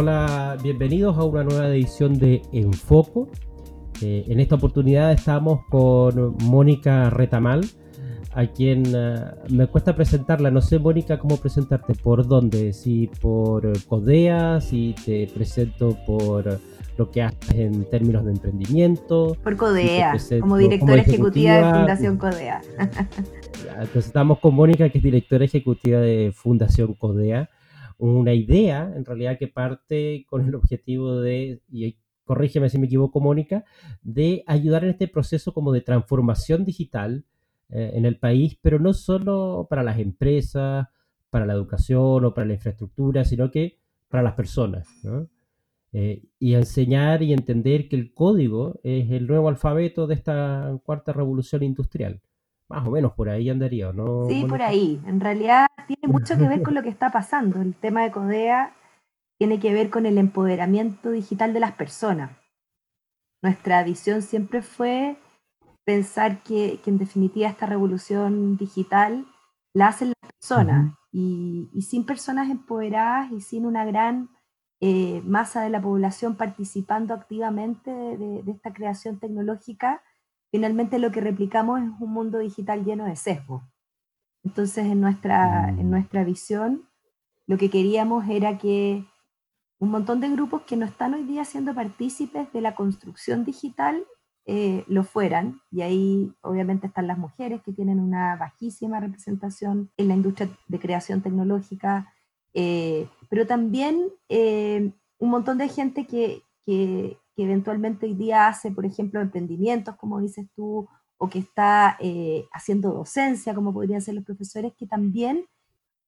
Hola, bienvenidos a una nueva edición de Enfoco. Eh, en esta oportunidad estamos con Mónica Retamal, a quien eh, me cuesta presentarla. No sé, Mónica, cómo presentarte, por dónde, si por Codea, si te presento por lo que haces en términos de emprendimiento. Por Codea, como directora ejecutiva, de Fundación Codea. Entonces estamos con Mónica, que es directora ejecutiva de Fundación Codea. Una idea, en realidad, que parte con el objetivo de, y corrígeme si me equivoco, Mónica, de ayudar en este proceso como de transformación digital eh, en el país, pero no solo para las empresas, para la educación o para la infraestructura, sino que para las personas. Eh, y enseñar y entender que el código es el nuevo alfabeto de esta cuarta revolución industrial. Más o menos por ahí andaría, ¿no? Sí, por ahí. En realidad tiene mucho que ver con lo que está pasando. El tema de Codea tiene que ver con el empoderamiento digital de las personas. Nuestra visión siempre fue pensar que, en definitiva esta revolución digital la hacen las personas y, sin personas empoderadas y sin una gran eh, masa de la población participando activamente de, esta creación tecnológica, finalmente lo que replicamos es un mundo digital lleno de sesgos. Entonces, en nuestra, en mm. nuestra visión, lo que queríamos era que un montón de grupos que no están hoy día siendo partícipes de la construcción digital eh, lo fueran. Y ahí obviamente están las mujeres que tienen una bajísima representación en la industria de creación tecnológica, eh, pero también eh, un montón de gente que, que, que, eventualmente hoy día hace, por ejemplo, emprendimientos, como dices tú, o que está haciendo docencia, como podrían ser los profesores, que también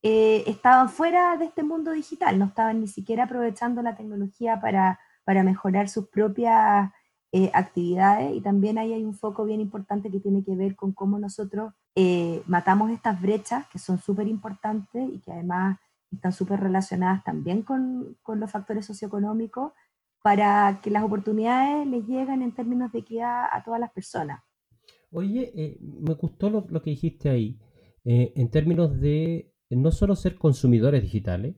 eh, estaban fuera de este mundo digital, no estaban ni siquiera aprovechando la tecnología para, para mejorar sus propias eh, actividades. Y también ahí hay un foco bien importante que tiene que ver con cómo nosotros eh, matamos estas brechas que son súper importantes y que además están súper relacionadas también con, con, los factores socioeconómicos para que las oportunidades les lleguen en términos de equidad a todas las personas. Oye, me gustó lo, lo, que dijiste ahí, en términos de no solo ser consumidores digitales,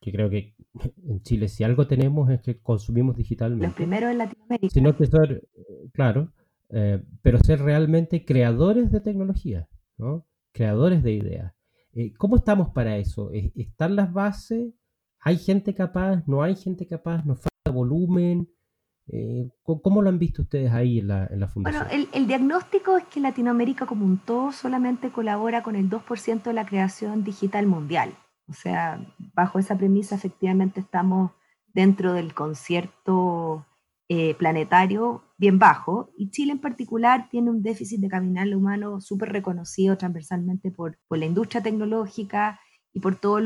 que creo que en Chile si algo tenemos es que consumimos digitalmente. Los primeros en Latinoamérica. Sino que ser, claro, eh, pero ser realmente creadores de tecnología, ¿no? creadores de ideas. Eh, ¿Cómo estamos para eso? ¿Están las bases? ¿Hay gente capaz? ¿No hay gente capaz? ¿Nos falta volumen? Eh, ¿Cómo lo han visto ustedes ahí en la, fundación? Bueno, el, diagnóstico es que Latinoamérica como un todo solamente colabora con el 2% de la creación digital mundial. O sea, bajo esa premisa efectivamente estamos dentro del concierto eh, planetario bien bajo y Chile en particular tiene un déficit de capital humano súper reconocido transversalmente por, por, la industria tecnológica y por todas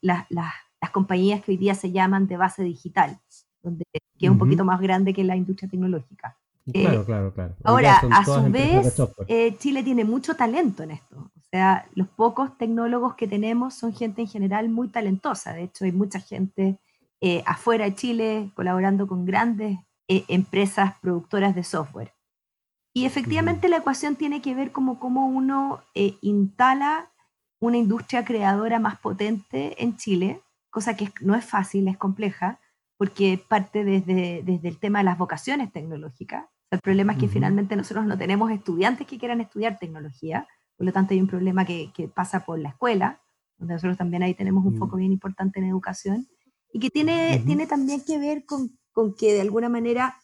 las compañías que hoy día se llaman de base digital que es un poquito más grande que la industria tecnológica. Claro, eh, claro, claro. Ahora, a su vez, eh, Chile tiene mucho talento en esto. O sea, los pocos tecnólogos que tenemos son gente en general muy talentosa. De hecho, hay mucha gente eh, afuera de Chile colaborando con grandes empresas productoras de software. Y efectivamente la ecuación tiene que ver como cómo uno instala una industria creadora más potente en Chile, cosa que no es fácil, es compleja, porque parte desde, desde el tema de las vocaciones tecnológicas. el problema es que finalmente nosotros no tenemos estudiantes que quieran estudiar tecnología, por lo tanto hay un problema que, que pasa por la escuela, donde nosotros también ahí tenemos un foco mm. bien importante en educación, y que tiene, tiene también que ver con, con que de alguna manera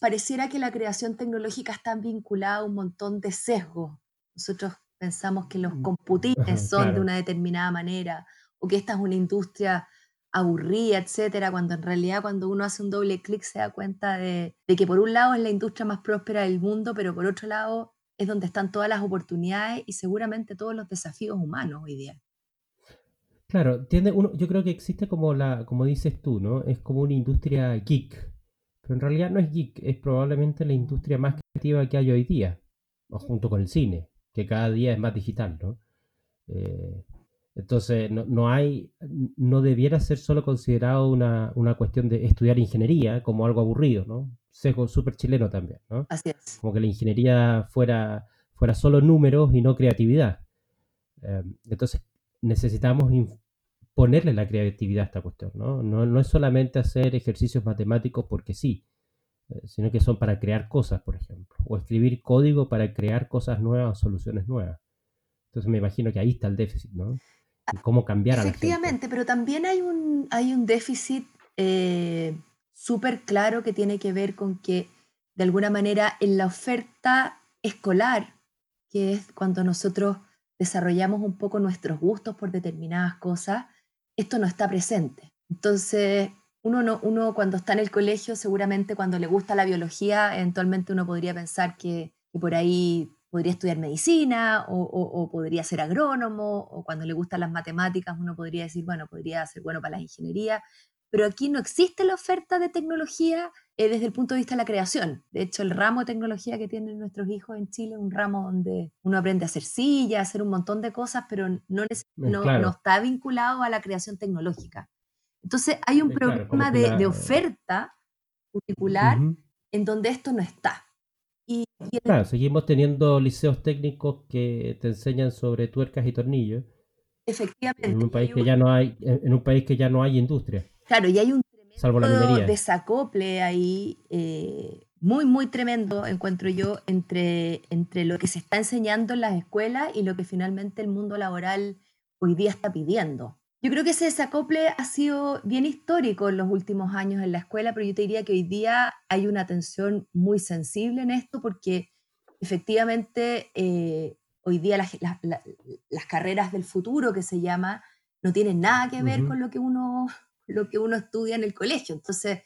pareciera que la creación tecnológica está vinculada a un montón de sesgos. Nosotros pensamos que los mm. computines son de una determinada manera o que esta es una industria aburrida, etcétera, cuando en realidad cuando uno hace un doble clic se da cuenta de, que por un lado es la industria más próspera del mundo, pero por otro lado es donde están todas las oportunidades y seguramente todos los desafíos humanos hoy día. Claro, tiene uno, yo creo que existe como la, como dices tú, ¿no? Es como una industria geek, pero en realidad no es geek, es probablemente la industria más creativa que hay hoy día, junto con el cine, que cada día es más digital, ¿no? Eh, entonces, no, no, hay, no debiera ser solo considerado una, una, cuestión de estudiar ingeniería como algo aburrido, ¿no? Sesgo súper chileno también, ¿no? Así es. Como que la ingeniería fuera, fuera solo números y no creatividad. Em, entonces, necesitamos ponerle la creatividad a esta cuestión, ¿no? No, es solamente hacer ejercicios matemáticos porque sí, eh, sino que son para crear cosas, por ejemplo, o escribir código para crear cosas nuevas, soluciones nuevas. Entonces me imagino que ahí está el déficit, ¿no? Cómo cambiar Efectivamente, pero también hay un, hay un déficit eh, súper claro que tiene que ver con que, de alguna manera, en la oferta escolar, que es cuando nosotros desarrollamos un poco nuestros gustos por determinadas cosas, esto no está presente. Entonces, uno, no, uno cuando está en el colegio, seguramente cuando le gusta la biología, eventualmente uno podría pensar que, por ahí podría estudiar medicina o, podría ser agrónomo, o cuando le gustan las matemáticas, uno podría decir, bueno, podría ser bueno para la ingeniería, pero aquí no existe la oferta de tecnología eh, desde el punto de vista de la creación. De hecho, el ramo de tecnología que tienen nuestros hijos en Chile es un ramo donde uno aprende a hacer sillas, a hacer un montón de cosas, pero no, no, está vinculado a la creación tecnológica. Entonces, hay un problema de, oferta particular en donde esto no está. Claro, seguimos teniendo liceos técnicos que te enseñan sobre tuercas y tornillos. Efectivamente. En un país que ya no hay, en un país que ya no hay industria. Claro, y hay un tremendo desacople ahí, eh, muy, muy tremendo, encuentro yo, entre, entre lo que se está enseñando en las escuelas y lo que finalmente el mundo laboral hoy día está pidiendo. Yo creo que ese desacople ha sido bien histórico en los últimos años en la escuela, pero yo te diría que hoy día hay una atención muy sensible en esto porque efectivamente eh, hoy día las, las, carreras del futuro que se llama no tienen nada que ver con lo que uno lo que uno estudia en el colegio. Entonces,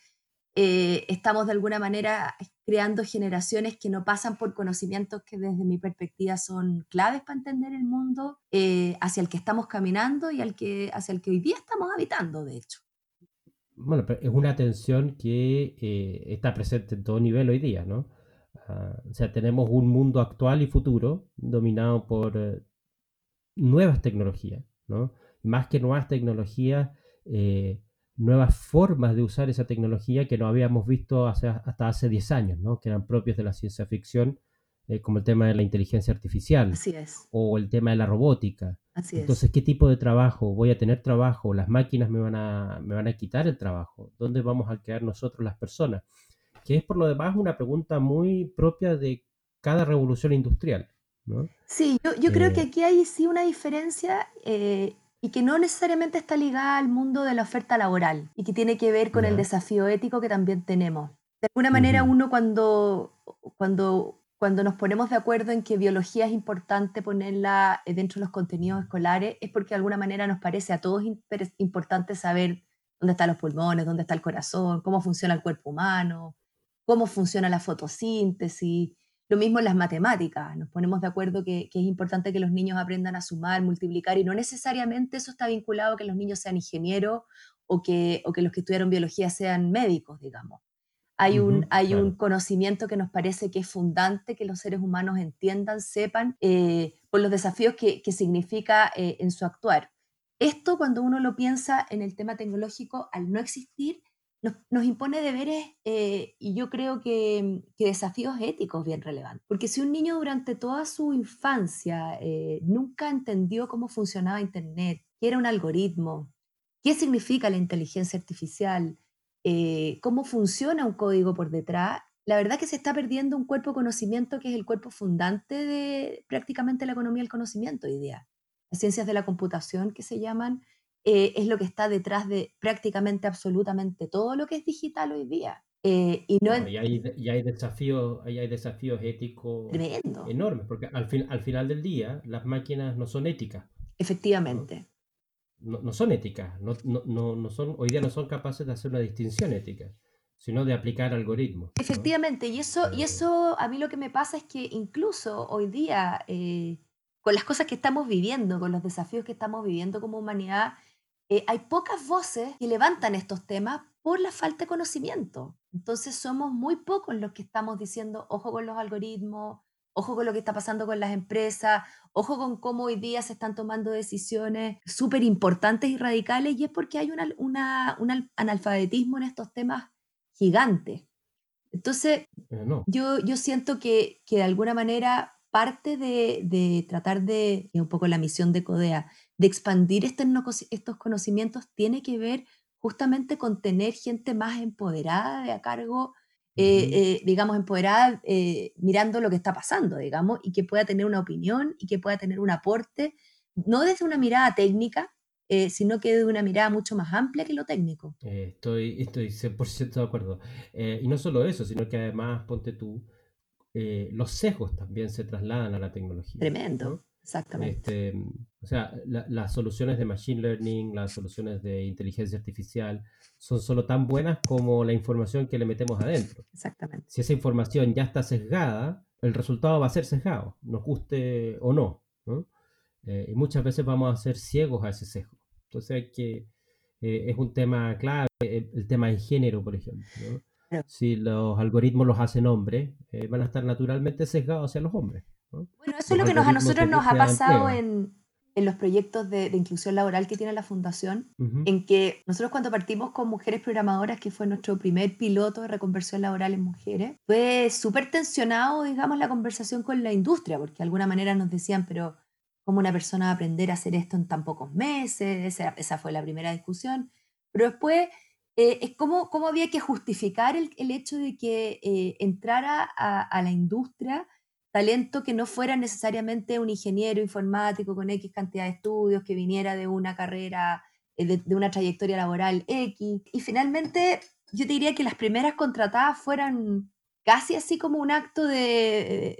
eh, estamos de alguna manera creando generaciones que no pasan por conocimientos que desde mi perspectiva son claves para entender el mundo eh, hacia el que estamos caminando y al que, hacia el que hoy día estamos habitando, de hecho. Bueno, pero es una tensión que eh, está presente en todo nivel hoy día, ¿no? Ah, o sea, tenemos un mundo actual y futuro dominado por nuevas tecnologías, ¿no? Más que nuevas tecnologías, nuevas formas de usar esa tecnología que no habíamos visto hasta hace 10 años, ¿no? que eran propios de la ciencia ficción, eh, como el tema de la inteligencia artificial o el tema de la robótica. Entonces, ¿qué tipo de trabajo? ¿Voy a tener trabajo? ¿Las máquinas me van, a, me van a quitar el trabajo? ¿Dónde vamos a quedar nosotros las personas? Que es por lo demás una pregunta muy propia de cada revolución industrial. ¿no? Sí, yo, creo que eh, aquí hay sí una diferencia eh, y que no necesariamente está ligada al mundo de la oferta laboral y que tiene que ver con el desafío ético que también tenemos. De alguna manera uno cuando, cuando, cuando nos ponemos de acuerdo en que biología es importante ponerla dentro de los contenidos escolares es porque de alguna manera nos parece a todos importante saber dónde están los pulmones, dónde está el corazón, cómo funciona el cuerpo humano, cómo funciona la fotosíntesis, lo mismo en las matemáticas, nos ponemos de acuerdo que, es importante que los niños aprendan a sumar, multiplicar, y no necesariamente eso está vinculado a que los niños sean ingenieros o que, o que los que estudiaron biología sean médicos, digamos. Hay, un, hay un conocimiento que nos parece que es fundante que los seres humanos entiendan, sepan, eh, por los desafíos que, significa eh, en su actuar. Esto, cuando uno lo piensa en el tema tecnológico, al no existir, nos, impone deberes eh, y yo creo que, desafíos éticos bien relevantes. Porque si un niño durante toda su infancia eh, nunca entendió cómo funcionaba Internet, qué era un algoritmo, qué significa la inteligencia artificial, eh, cómo funciona un código por detrás, la verdad que se está perdiendo un cuerpo de conocimiento que es el cuerpo fundante de prácticamente la economía del conocimiento hoy día. Las ciencias de la computación que se llaman eh, es lo que está detrás de prácticamente absolutamente todo lo que es digital hoy día. Eh, y, no hay, hay, desafíos, hay, desafíos éticos enormes, porque al, fin, al final del día las máquinas no son éticas. Efectivamente. No, son éticas, no, no, son, hoy día no son capaces de hacer una distinción ética, sino de aplicar algoritmos. Efectivamente, y, eso, y eso a mí lo que me pasa es que incluso hoy día, eh, con las cosas que estamos viviendo, con los desafíos que estamos viviendo como humanidad, eh, hay pocas voces que levantan estos temas por la falta de conocimiento. Entonces somos muy pocos los que estamos diciendo, ojo con los algoritmos, ojo con lo que está pasando con las empresas, ojo con cómo hoy día se están tomando decisiones súper importantes y radicales, y es porque hay una, un analfabetismo en estos temas gigante. Entonces, yo, yo siento que, que de alguna manera parte de, tratar de, un poco la misión de CODEA, de expandir estos, estos conocimientos, tiene que ver justamente con tener gente más empoderada de a cargo, eh, eh, digamos, empoderada eh, mirando lo que está pasando, digamos, y que pueda tener una opinión y que pueda tener un aporte, no desde una mirada técnica, sino que desde una mirada mucho más amplia que lo técnico. estoy, estoy 100% de acuerdo. y no solo eso, sino que además, ponte tú, los sesgos también se trasladan a la tecnología. Tremendo. Exactamente. Este, o sea, las soluciones de machine learning, las soluciones de inteligencia artificial, son solo tan buenas como la información que le metemos adentro. Exactamente. Si esa información ya está sesgada, el resultado va a ser sesgado, nos guste o no. Eh, y muchas veces vamos a ser ciegos a ese sesgo. Entonces hay que, eh, es un tema clave, el, tema de género, por ejemplo. Si los algoritmos los hacen hombres, eh, van a estar naturalmente sesgados hacia los hombres. Bueno, eso es lo que a nosotros nos ha pasado en, los proyectos de, inclusión laboral que tiene la Fundación, en que nosotros cuando partimos con Mujeres Programadoras, que fue nuestro primer piloto de reconversión laboral en mujeres, fue súper tensionado, digamos, la conversación con la industria, porque de alguna manera nos decían, pero ¿cómo una persona va a aprender a hacer esto en tan pocos meses? Esa, fue la primera discusión. Pero después eh, es cómo, cómo, había que justificar el, hecho de que eh, entrara a, a la industria talento que no fuera necesariamente un ingeniero informático con X cantidad de estudios, que viniera de una carrera, eh, de, una trayectoria laboral X. Y finalmente, yo te diría que las primeras contratadas fueran casi así como un acto de,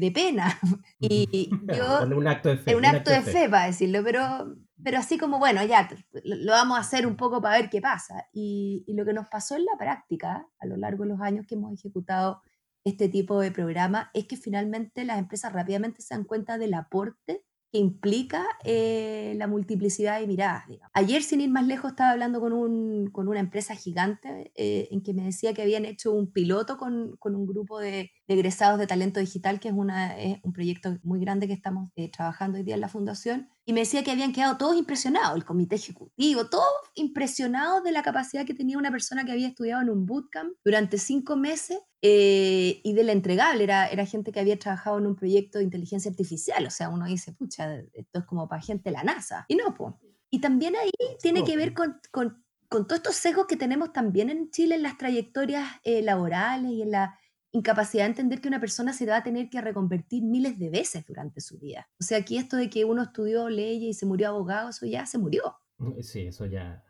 de, pena. Y yo, un acto de fe. Un, acto, de fe, para decirlo, pero, pero así como, bueno, ya lo vamos a hacer un poco para ver qué pasa. Y, y, lo que nos pasó en la práctica, a lo largo de los años que hemos ejecutado este tipo de programa es que finalmente las empresas rápidamente se dan cuenta del aporte que implica eh, la multiplicidad de miradas. Ayer, sin ir más lejos, estaba hablando con, un, con una empresa gigante eh, en que me decía que habían hecho un piloto con, con un grupo de, egresados de talento digital, que es, una, es un proyecto muy grande que estamos eh, trabajando hoy día en la fundación, y me decía que habían quedado todos impresionados, el comité ejecutivo, todos impresionados de la capacidad que tenía una persona que había estudiado en un bootcamp durante cinco meses eh, y de la entregable. Era, era gente que había trabajado en un proyecto de inteligencia artificial, o sea, uno dice, pucha, esto es como para gente de la NASA. Y no, pues. Y también ahí tiene que ver con, con, con todos estos sesgos que tenemos también en Chile en las trayectorias eh, laborales y en la incapacidad de entender que una persona se va a tener que reconvertir miles de veces durante su vida. O sea, aquí esto de que uno estudió leyes y se murió abogado, eso ya se murió. Mm, sí, eso ya.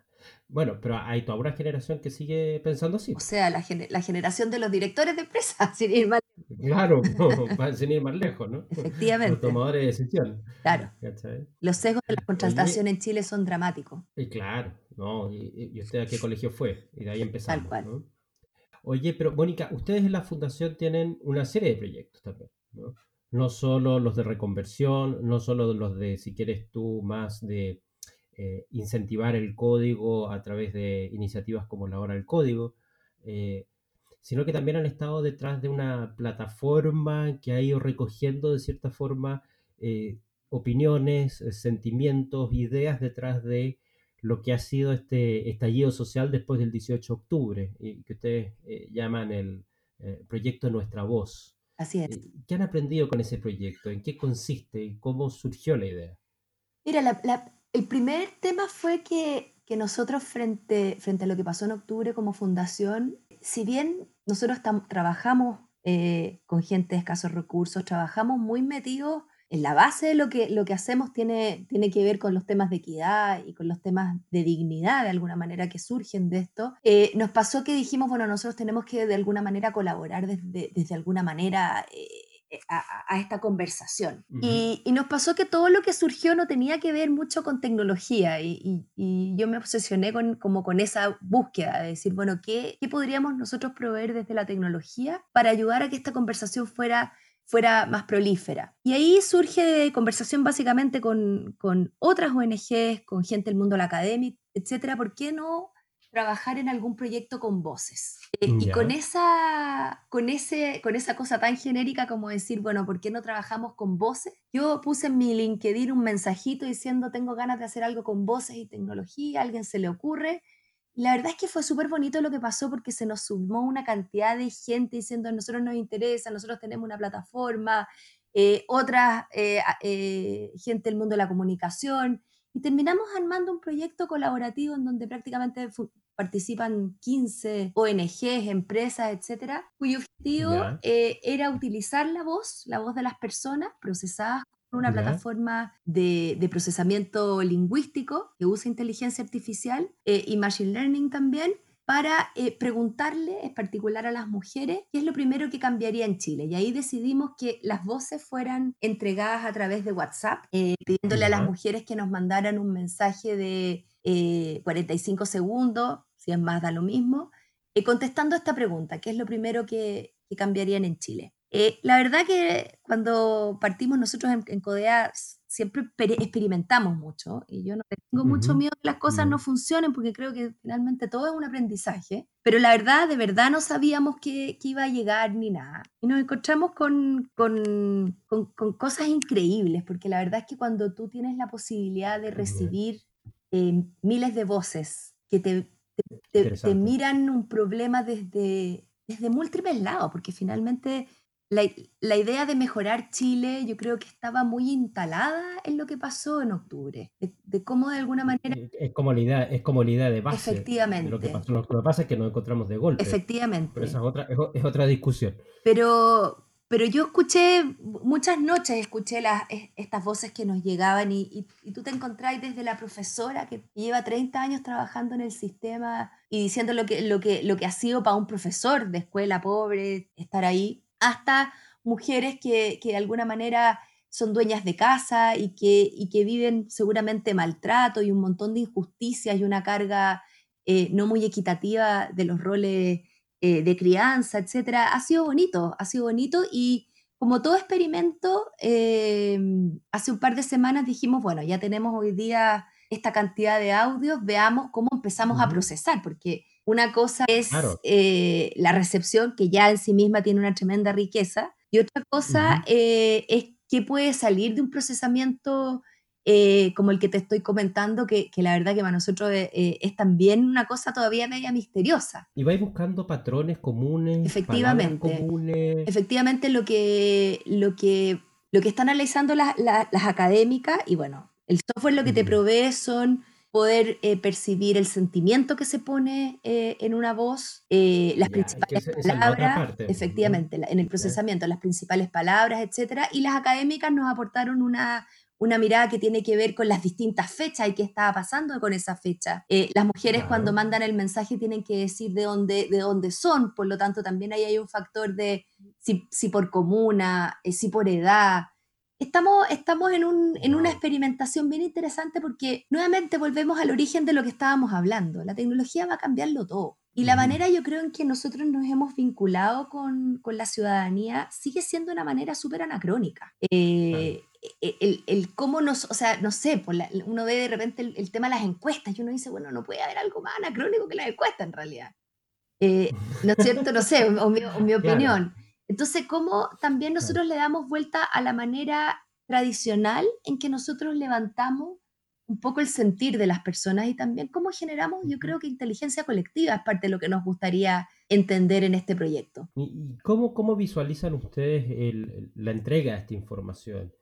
Bueno, pero hay toda una generación que sigue pensando así. O sea, la, la generación de los directores de empresas, sin ir más Claro, sin ir más lejos, ¿no? Efectivamente. Los tomadores de decisión. Claro. Los sesgos de la contratación en Chile son dramáticos. Y claro, ¿no? Y, usted a qué colegio fue? Y de ahí empezamos. Tal cual. Oye, pero Mónica, ustedes en la fundación tienen una serie de proyectos también, ¿no? No solo los de reconversión, no solo los de, si quieres tú, más de eh, incentivar el código a través de iniciativas como la hora del código, eh, sino que también han estado detrás de una plataforma que ha ido recogiendo de cierta forma eh, opiniones, sentimientos, ideas detrás de lo que ha sido este estallido social después del 18 de octubre, y que ustedes eh, llaman el eh, proyecto Nuestra Voz. Así es. Eh, ¿Qué han aprendido con ese proyecto? ¿En qué consiste y cómo surgió la idea? Mira, el primer tema fue que, que, nosotros frente, frente a lo que pasó en octubre como fundación, si bien nosotros trabajamos con gente de escasos recursos, trabajamos muy metidos en la base de lo que, lo que hacemos tiene, tiene que ver con los temas de equidad y con los temas de dignidad, de alguna manera, que surgen de esto. Eh, nos pasó que dijimos, bueno, nosotros tenemos que de alguna manera colaborar desde, desde alguna manera. Eh, a, esta conversación. y, y, nos pasó que todo lo que surgió no tenía que ver mucho con tecnología y, y, yo me obsesioné con, como con esa búsqueda de decir, bueno, ¿qué, ¿qué podríamos nosotros proveer desde la tecnología para ayudar a que esta conversación fuera fuera más prolífera. Y ahí surge conversación básicamente con, con otras ONGs, con gente del mundo de la academia, etcétera. ¿Por qué no trabajar en algún proyecto con voces? Eh, y con esa, con, ese, con esa cosa tan genérica como decir, bueno, ¿por qué no trabajamos con voces? Yo puse en mi LinkedIn un mensajito diciendo, tengo ganas de hacer algo con voces y tecnología, a alguien se le ocurre la verdad es que fue súper bonito lo que pasó porque se nos sumó una cantidad de gente diciendo, a nosotros nos interesa, nosotros tenemos una plataforma, eh, otras gente del mundo de la comunicación, y terminamos armando un proyecto colaborativo en donde prácticamente participan 15 ONGs, empresas, etcétera, cuyo objetivo era utilizar la voz, la voz de las personas procesadas una plataforma de, procesamiento lingüístico que usa inteligencia artificial eh, y machine learning también para eh, preguntarle en particular a las mujeres qué es lo primero que cambiaría en Chile. Y ahí decidimos que las voces fueran entregadas a través de WhatsApp, eh, pidiéndole a las mujeres que nos mandaran un mensaje de 45 segundos, si es más da lo mismo, contestando esta pregunta, ¿qué es lo primero que, que cambiarían en Chile? Eh, la verdad que cuando partimos nosotros en, CODEA siempre experimentamos mucho y yo no tengo mucho miedo que las cosas no funcionen porque creo que finalmente todo es un aprendizaje, pero la verdad, de verdad no sabíamos que, iba a llegar ni nada. Y nos encontramos con, con, con, cosas increíbles porque la verdad es que cuando tú tienes la posibilidad de recibir eh, miles de voces que te, te, te miran un problema desde, desde múltiples lados, porque finalmente la, idea de mejorar Chile yo creo que estaba muy instalada en lo que pasó en octubre, de, cómo de alguna manera... Es como la idea, es como la idea de base. Efectivamente. lo, que lo que pasa es que nos encontramos de golpe. Efectivamente. Pero esa es otra, es, otra discusión. Pero, pero yo escuché, muchas noches escuché las, estas voces que nos llegaban y, y, tú te encontráis desde la profesora que lleva 30 años trabajando en el sistema y diciendo lo que, lo que, lo que ha sido para un profesor de escuela pobre estar ahí hasta mujeres que, de alguna manera son dueñas de casa y que, que viven seguramente maltrato y un montón de injusticias y una carga eh, no muy equitativa de los roles eh, de crianza, etc. Ha sido bonito, ha sido bonito y como todo experimento, eh, hace un par de semanas dijimos, bueno, ya tenemos hoy día esta cantidad de audios, veamos cómo empezamos a procesar, porque una cosa es eh, la recepción, que ya en sí misma tiene una tremenda riqueza, y otra cosa eh, es qué puede salir de un procesamiento eh, como el que te estoy comentando, que, la verdad que para nosotros es también una cosa todavía media misteriosa. Y vais buscando patrones comunes. Efectivamente. Comunes. Efectivamente, lo que, lo que, lo que están analizando las académicas, y bueno, el software lo que te provee son poder eh, percibir el sentimiento que se pone eh, en una voz, eh, las principales palabras, efectivamente, en el procesamiento, las principales palabras, etcétera, y las académicas nos aportaron una, una mirada que tiene que ver con las distintas fechas y qué estaba pasando con esa fecha. las mujeres cuando mandan el mensaje tienen que decir de dónde, de dónde son, por lo tanto también ahí hay un factor de si, si por comuna, si por edad, estamos, estamos en, un, en una experimentación bien interesante porque nuevamente volvemos al origen de lo que estábamos hablando. La tecnología va a cambiarlo todo. Y la manera yo creo en que nosotros nos hemos vinculado con, con la ciudadanía sigue siendo una manera súper anacrónica. Eh, e, el, el, cómo nos, o sea, no sé, por uno ve de repente el, tema de las encuestas y uno dice, bueno, no puede haber algo más anacrónico que las encuestas en realidad. Eh, ¿No es cierto? No sé, o, mi, opinión. Entonces, ¿cómo también nosotros le damos vuelta a la manera tradicional en que nosotros levantamos un poco el sentir de las personas y también cómo generamos, yo creo que inteligencia colectiva es parte de lo que nos gustaría entender en este proyecto. ¿Y cómo, cómo visualizan ustedes la entrega de esta información?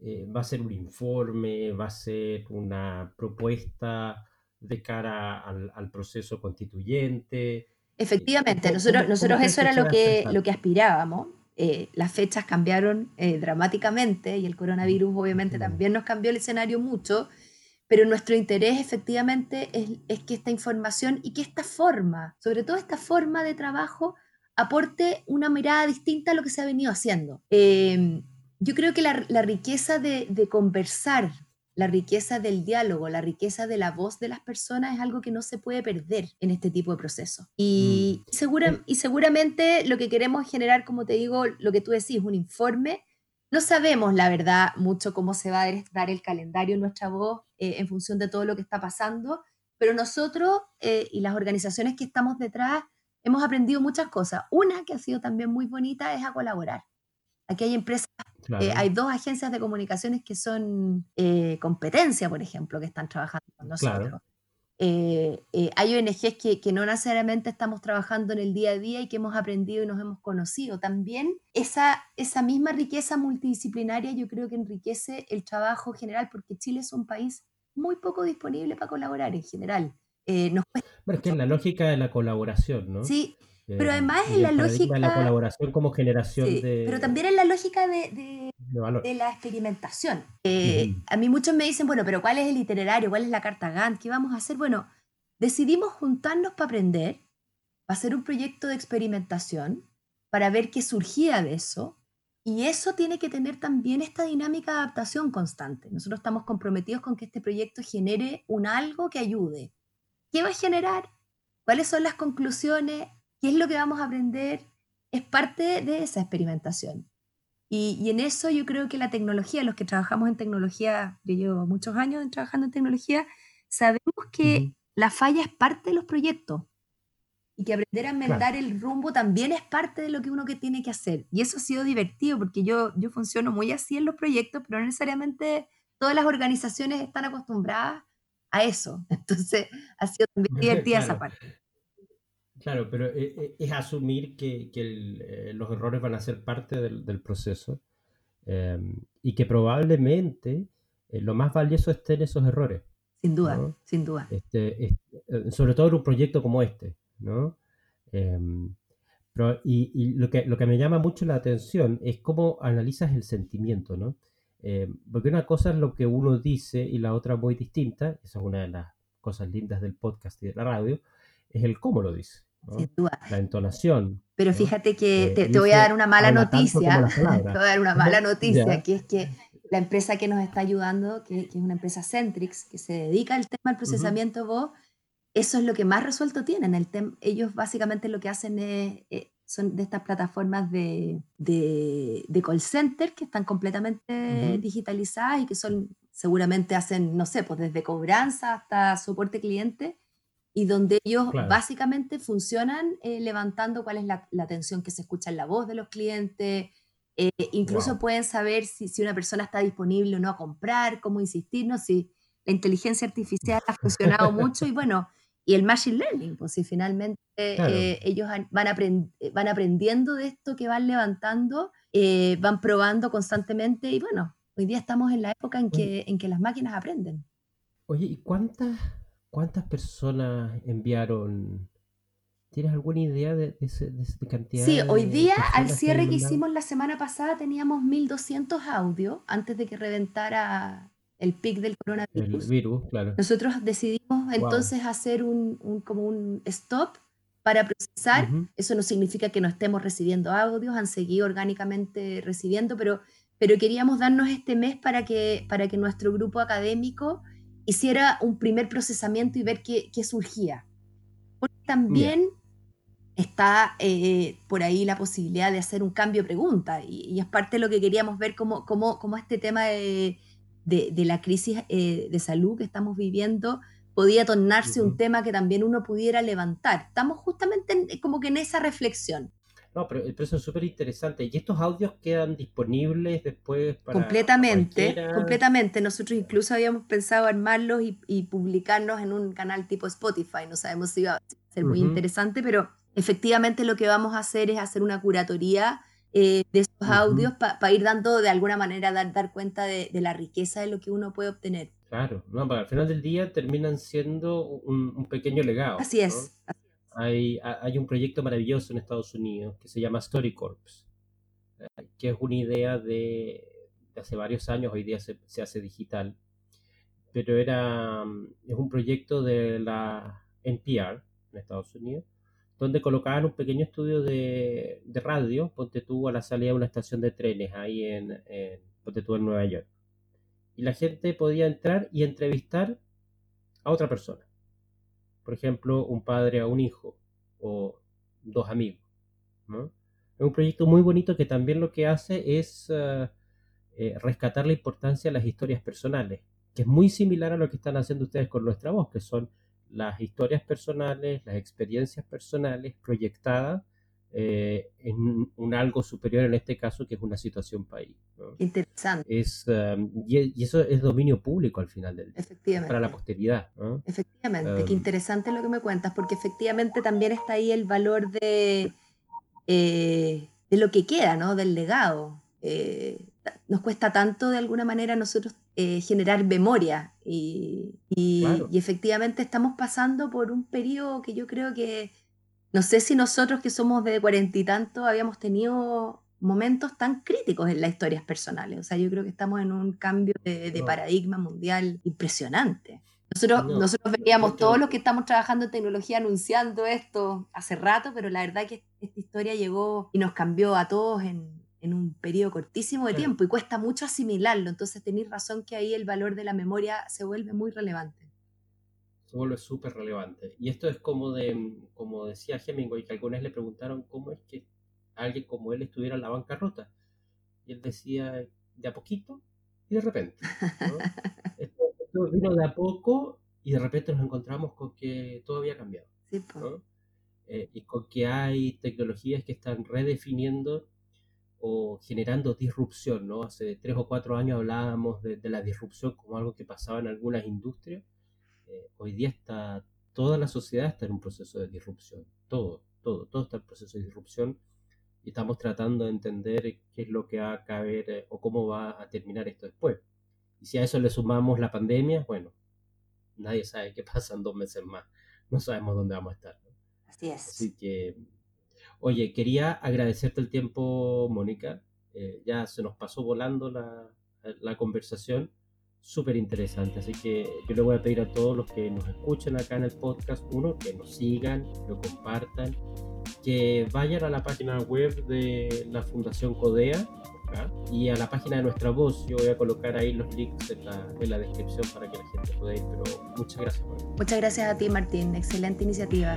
Eh, ¿Va a ser un informe? ¿Va a ser una propuesta de cara al, proceso constituyente? Efectivamente, nosotros, nosotros eso era lo que, lo que aspirábamos. Eh, las fechas cambiaron eh, dramáticamente y el coronavirus obviamente también nos cambió el escenario mucho, pero nuestro interés efectivamente es, que esta información y que esta forma, sobre todo esta forma de trabajo, aporte una mirada distinta a lo que se ha venido haciendo. Eh, yo creo que la, riqueza de, de conversar la riqueza del diálogo, la riqueza de la voz de las personas es algo que no se puede perder en este tipo de procesos. Y, mm. segura, y seguramente lo que queremos generar, como te digo, lo que tú decís, un informe. No sabemos, la verdad, mucho cómo se va a dar el calendario en nuestra voz eh, en función de todo lo que está pasando, pero nosotros eh, y las organizaciones que estamos detrás hemos aprendido muchas cosas. Una que ha sido también muy bonita es a colaborar. Aquí hay empresas eh, hay dos agencias de comunicaciones que son eh, competencia, por ejemplo, que están trabajando con nosotros. Eh, eh, hay ONGs que, que, no necesariamente estamos trabajando en el día a día y que hemos aprendido y nos hemos conocido. También esa, esa misma riqueza multidisciplinaria yo creo que enriquece el trabajo general porque Chile es un país muy poco disponible para colaborar en general. Nos bueno, es que es la lógica de la colaboración, ¿no? Sí, pero además es la lógica... De la colaboración como generación de... Pero también es la lógica de, de, la experimentación. Eh, a mí muchos me dicen, bueno, pero ¿cuál es el itinerario? ¿Cuál es la carta Gantt? ¿Qué vamos a hacer? Bueno, decidimos juntarnos para aprender, para hacer un proyecto de experimentación, para ver qué surgía de eso. Y eso tiene que tener también esta dinámica de adaptación constante. Nosotros estamos comprometidos con que este proyecto genere un algo que ayude. ¿Qué va a generar? ¿Cuáles son las conclusiones? ¿Qué es lo que vamos a aprender? Es parte de esa experimentación. Y, en eso yo creo que la tecnología, los que trabajamos en tecnología, yo llevo muchos años trabajando en tecnología, sabemos que la falla es parte de los proyectos y que aprender a enmendar el rumbo también es parte de lo que uno que tiene que hacer. Y eso ha sido divertido porque yo, yo funciono muy así en los proyectos, pero no necesariamente todas las organizaciones están acostumbradas a eso. Entonces ha sido también divertida esa parte. Claro, pero eh, eh, es asumir que, eh, los errores van a ser parte del, proceso em, y que probablemente lo más valioso esté en esos errores. Sin duda, sin duda. Este, sobre todo en un proyecto como este, ¿no? Em, y, lo, que, lo que me llama mucho la atención es cómo analizas el sentimiento, ¿no? Em, porque una cosa es lo que uno dice y la otra muy distinta, esa es una de las cosas lindas del podcast y de la radio, es el cómo lo dice. La entonación. Pero fíjate que eh, te, voy a dar una mala noticia. te voy a dar una mala noticia, que es que la empresa que nos está ayudando, que, es una empresa Centrix, que se dedica al tema del procesamiento de voz, eso es lo que más resuelto tienen. El ellos básicamente lo que hacen es, eh, son de estas plataformas de, de, call center que están completamente digitalizadas y que son, seguramente hacen, no sé, pues desde cobranza hasta soporte cliente y donde ellos básicamente funcionan eh, levantando cuál es la, la, atención que se escucha en la voz de los clientes, eh, incluso pueden saber si, si, una persona está disponible o no a comprar, cómo insistirnos, si la inteligencia artificial ha funcionado mucho y bueno, y el machine learning, pues si finalmente eh, ellos van, van aprendiendo de esto que van levantando, van probando constantemente y bueno, hoy día estamos en la época en que, en que las máquinas aprenden. Oye, ¿y cuántas ¿Cuántas personas enviaron? ¿Tienes alguna idea de, de, cantidad? Sí, hoy día, al cierre que hicimos la semana pasada, teníamos 1200 audios antes de que reventara el pic del coronavirus. El virus, claro. Nosotros decidimos entonces hacer un, como un stop para procesar. Eso no significa que no estemos recibiendo audios, han seguido orgánicamente recibiendo, pero, pero queríamos darnos este mes para que, para que nuestro grupo académico hiciera un primer procesamiento y ver qué, surgía. Porque también está eh, por ahí la posibilidad de hacer un cambio de pregunta y, es parte de lo que queríamos ver cómo, cómo, este tema de, la crisis eh, de salud que estamos viviendo podía tornarse un tema que también uno pudiera levantar. Estamos justamente como que en esa reflexión. No, pero, eso es súper interesante. ¿Y estos audios quedan disponibles después para Completamente, completamente. Nosotros incluso habíamos pensado armarlos y, publicarlos en un canal tipo Spotify. No sabemos si va a ser muy interesante, pero efectivamente lo que vamos a hacer es hacer una curatoría eh, de esos audios para ir dando de alguna manera, dar, dar cuenta de, la riqueza de lo que uno puede obtener. Claro, no, al final del día terminan siendo un, pequeño legado. Así es. Hay, hay, un proyecto maravilloso en Estados Unidos que se llama StoryCorps, eh, que es una idea de, hace varios años, hoy día se, hace digital, pero era, mm, es un proyecto de la NPR en Estados Unidos, donde colocaban un pequeño estudio de, radio, ponte tú a la salida de una estación de trenes ahí en, en, en Nueva York. Y la gente podía entrar y entrevistar a otra persona por ejemplo, un padre a un hijo o dos amigos. Es un proyecto muy bonito que también lo que hace es eh, rescatar la importancia de las historias personales, que es muy similar a lo que están haciendo ustedes con nuestra voz, que son las historias personales, las experiencias personales proyectadas eh, en un algo superior en este caso, que es una situación país. Interesante. Es, um, y, eso es dominio público al final del. Efectivamente. Para la posteridad. Efectivamente, qué um, interesante lo que me cuentas, porque efectivamente también está ahí el valor de, eh, de lo que queda, ¿no? Del legado. Eh, nos cuesta tanto de alguna manera nosotros generar memoria y, y, y, efectivamente estamos pasando por un periodo que yo creo que no sé si nosotros que somos de cuarenta y tanto habíamos tenido momentos tan críticos en las historias personales. O sea, yo creo que estamos en un cambio de, paradigma mundial impresionante. Nosotros, nosotros veníamos, todos los que estamos trabajando en tecnología, anunciando esto hace rato, pero la verdad que esta historia llegó y nos cambió a todos en, un periodo cortísimo de tiempo y cuesta mucho asimilarlo. Entonces tenéis razón que ahí el valor de la memoria se vuelve muy relevante se vuelve súper relevante. Y esto es como de, como decía Hemingway, que algunas le preguntaron cómo es que alguien como él estuviera en la bancarrota. Y él decía, de a poquito y de repente. esto, vino de a poco y de repente nos encontramos con que todo había cambiado. Eh, y con que hay tecnologías que están redefiniendo o generando disrupción, ¿no? Hace tres o cuatro años hablábamos de, de la disrupción como algo que pasaba en algunas industrias eh, hoy día está, toda la sociedad está en un proceso de disrupción, todo, todo, todo está en proceso de disrupción y estamos tratando de entender qué es lo que va a caber eh, o cómo va a terminar esto después. Y si a eso le sumamos la pandemia, bueno, nadie sabe qué pasa en dos meses más, no sabemos dónde vamos a estar. Así es. Así que, oye, quería agradecerte el tiempo, Mónica. Eh, ya se nos pasó volando la, la conversación súper interesante. Así que yo le voy a pedir a todos los que nos escuchen acá en el podcast, uno, que nos sigan, lo compartan, que vayan a la página web de la Fundación Codea y a la página de nuestra voz. Yo voy a colocar ahí los links en la, descripción para que la gente pueda ir. Pero muchas gracias. Muchas gracias a ti, Martín. Excelente iniciativa.